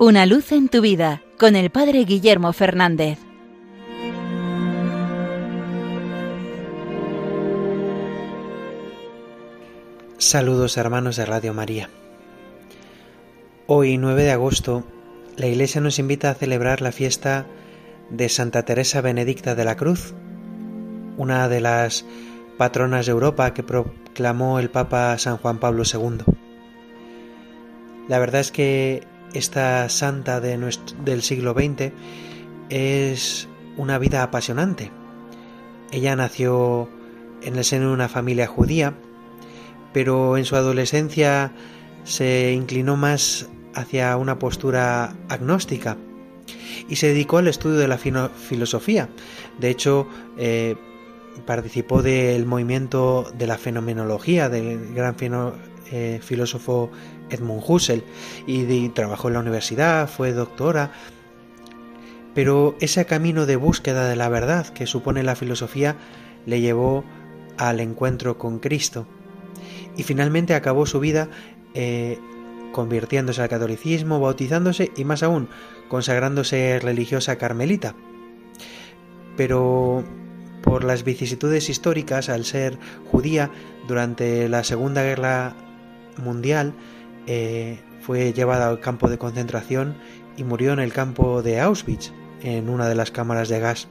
Una luz en tu vida con el Padre Guillermo Fernández. Saludos hermanos de Radio María. Hoy 9 de agosto la Iglesia nos invita a celebrar la fiesta de Santa Teresa Benedicta de la Cruz, una de las patronas de Europa que proclamó el Papa San Juan Pablo II. La verdad es que esta santa de del siglo XX es una vida apasionante. Ella nació en el seno de una familia judía, pero en su adolescencia se inclinó más hacia una postura agnóstica y se dedicó al estudio de la filosofía. De hecho, eh, participó del movimiento de la fenomenología del gran eh, filósofo Edmund Husserl y, trabajó en la universidad, fue doctora. Pero ese camino de búsqueda de la verdad que supone la filosofía le llevó al encuentro con Cristo y finalmente acabó su vida eh, convirtiéndose al catolicismo, bautizándose y más aún consagrándose religiosa carmelita. Pero por las vicisitudes históricas, al ser judía, durante la Segunda Guerra Mundial eh, fue llevada al campo de concentración y murió en el campo de Auschwitz, en una de las cámaras de gas.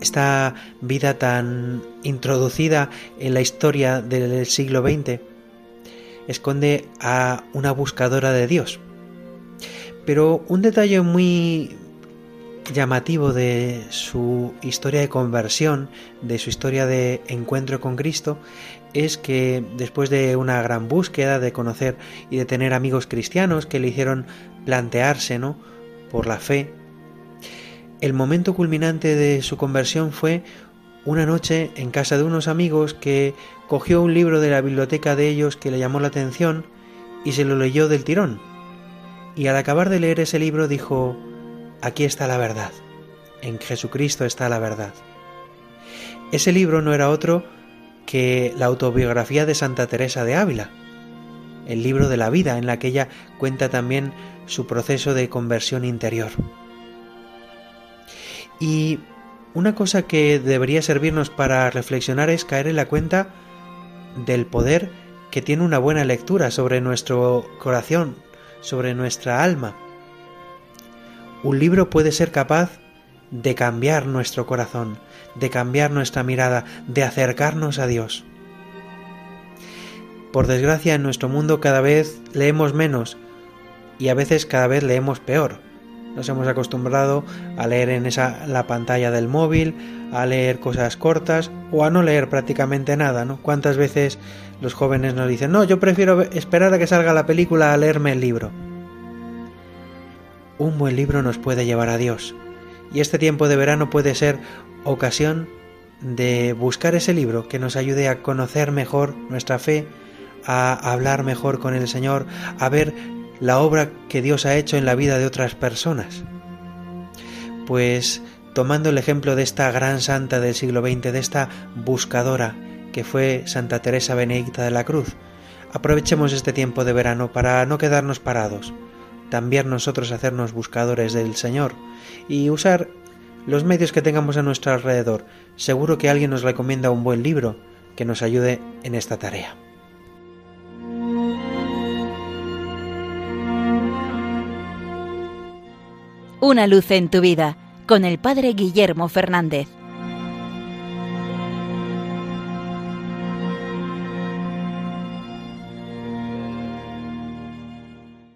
Esta vida tan introducida en la historia del siglo XX esconde a una buscadora de Dios. Pero un detalle muy llamativo de su historia de conversión, de su historia de encuentro con Cristo, es que después de una gran búsqueda de conocer y de tener amigos cristianos que le hicieron plantearse, ¿no? por la fe, el momento culminante de su conversión fue una noche en casa de unos amigos que cogió un libro de la biblioteca de ellos que le llamó la atención y se lo leyó del tirón. Y al acabar de leer ese libro dijo, aquí está la verdad, en Jesucristo está la verdad. Ese libro no era otro que la autobiografía de Santa Teresa de Ávila, el libro de la vida en la que ella cuenta también su proceso de conversión interior. Y una cosa que debería servirnos para reflexionar es caer en la cuenta del poder que tiene una buena lectura sobre nuestro corazón, sobre nuestra alma. Un libro puede ser capaz de cambiar nuestro corazón, de cambiar nuestra mirada, de acercarnos a Dios. Por desgracia en nuestro mundo cada vez leemos menos y a veces cada vez leemos peor. Nos hemos acostumbrado a leer en esa la pantalla del móvil, a leer cosas cortas o a no leer prácticamente nada, ¿no? ¿Cuántas veces los jóvenes nos dicen, "No, yo prefiero esperar a que salga la película a leerme el libro"? un buen libro nos puede llevar a Dios. Y este tiempo de verano puede ser ocasión de buscar ese libro que nos ayude a conocer mejor nuestra fe, a hablar mejor con el Señor, a ver la obra que Dios ha hecho en la vida de otras personas. Pues tomando el ejemplo de esta gran santa del siglo XX, de esta buscadora que fue Santa Teresa Benedicta de la Cruz, aprovechemos este tiempo de verano para no quedarnos parados, también nosotros hacernos buscadores del Señor y usar los medios que tengamos a nuestro alrededor. Seguro que alguien nos recomienda un buen libro que nos ayude en esta tarea. Una luz en tu vida con el Padre Guillermo Fernández.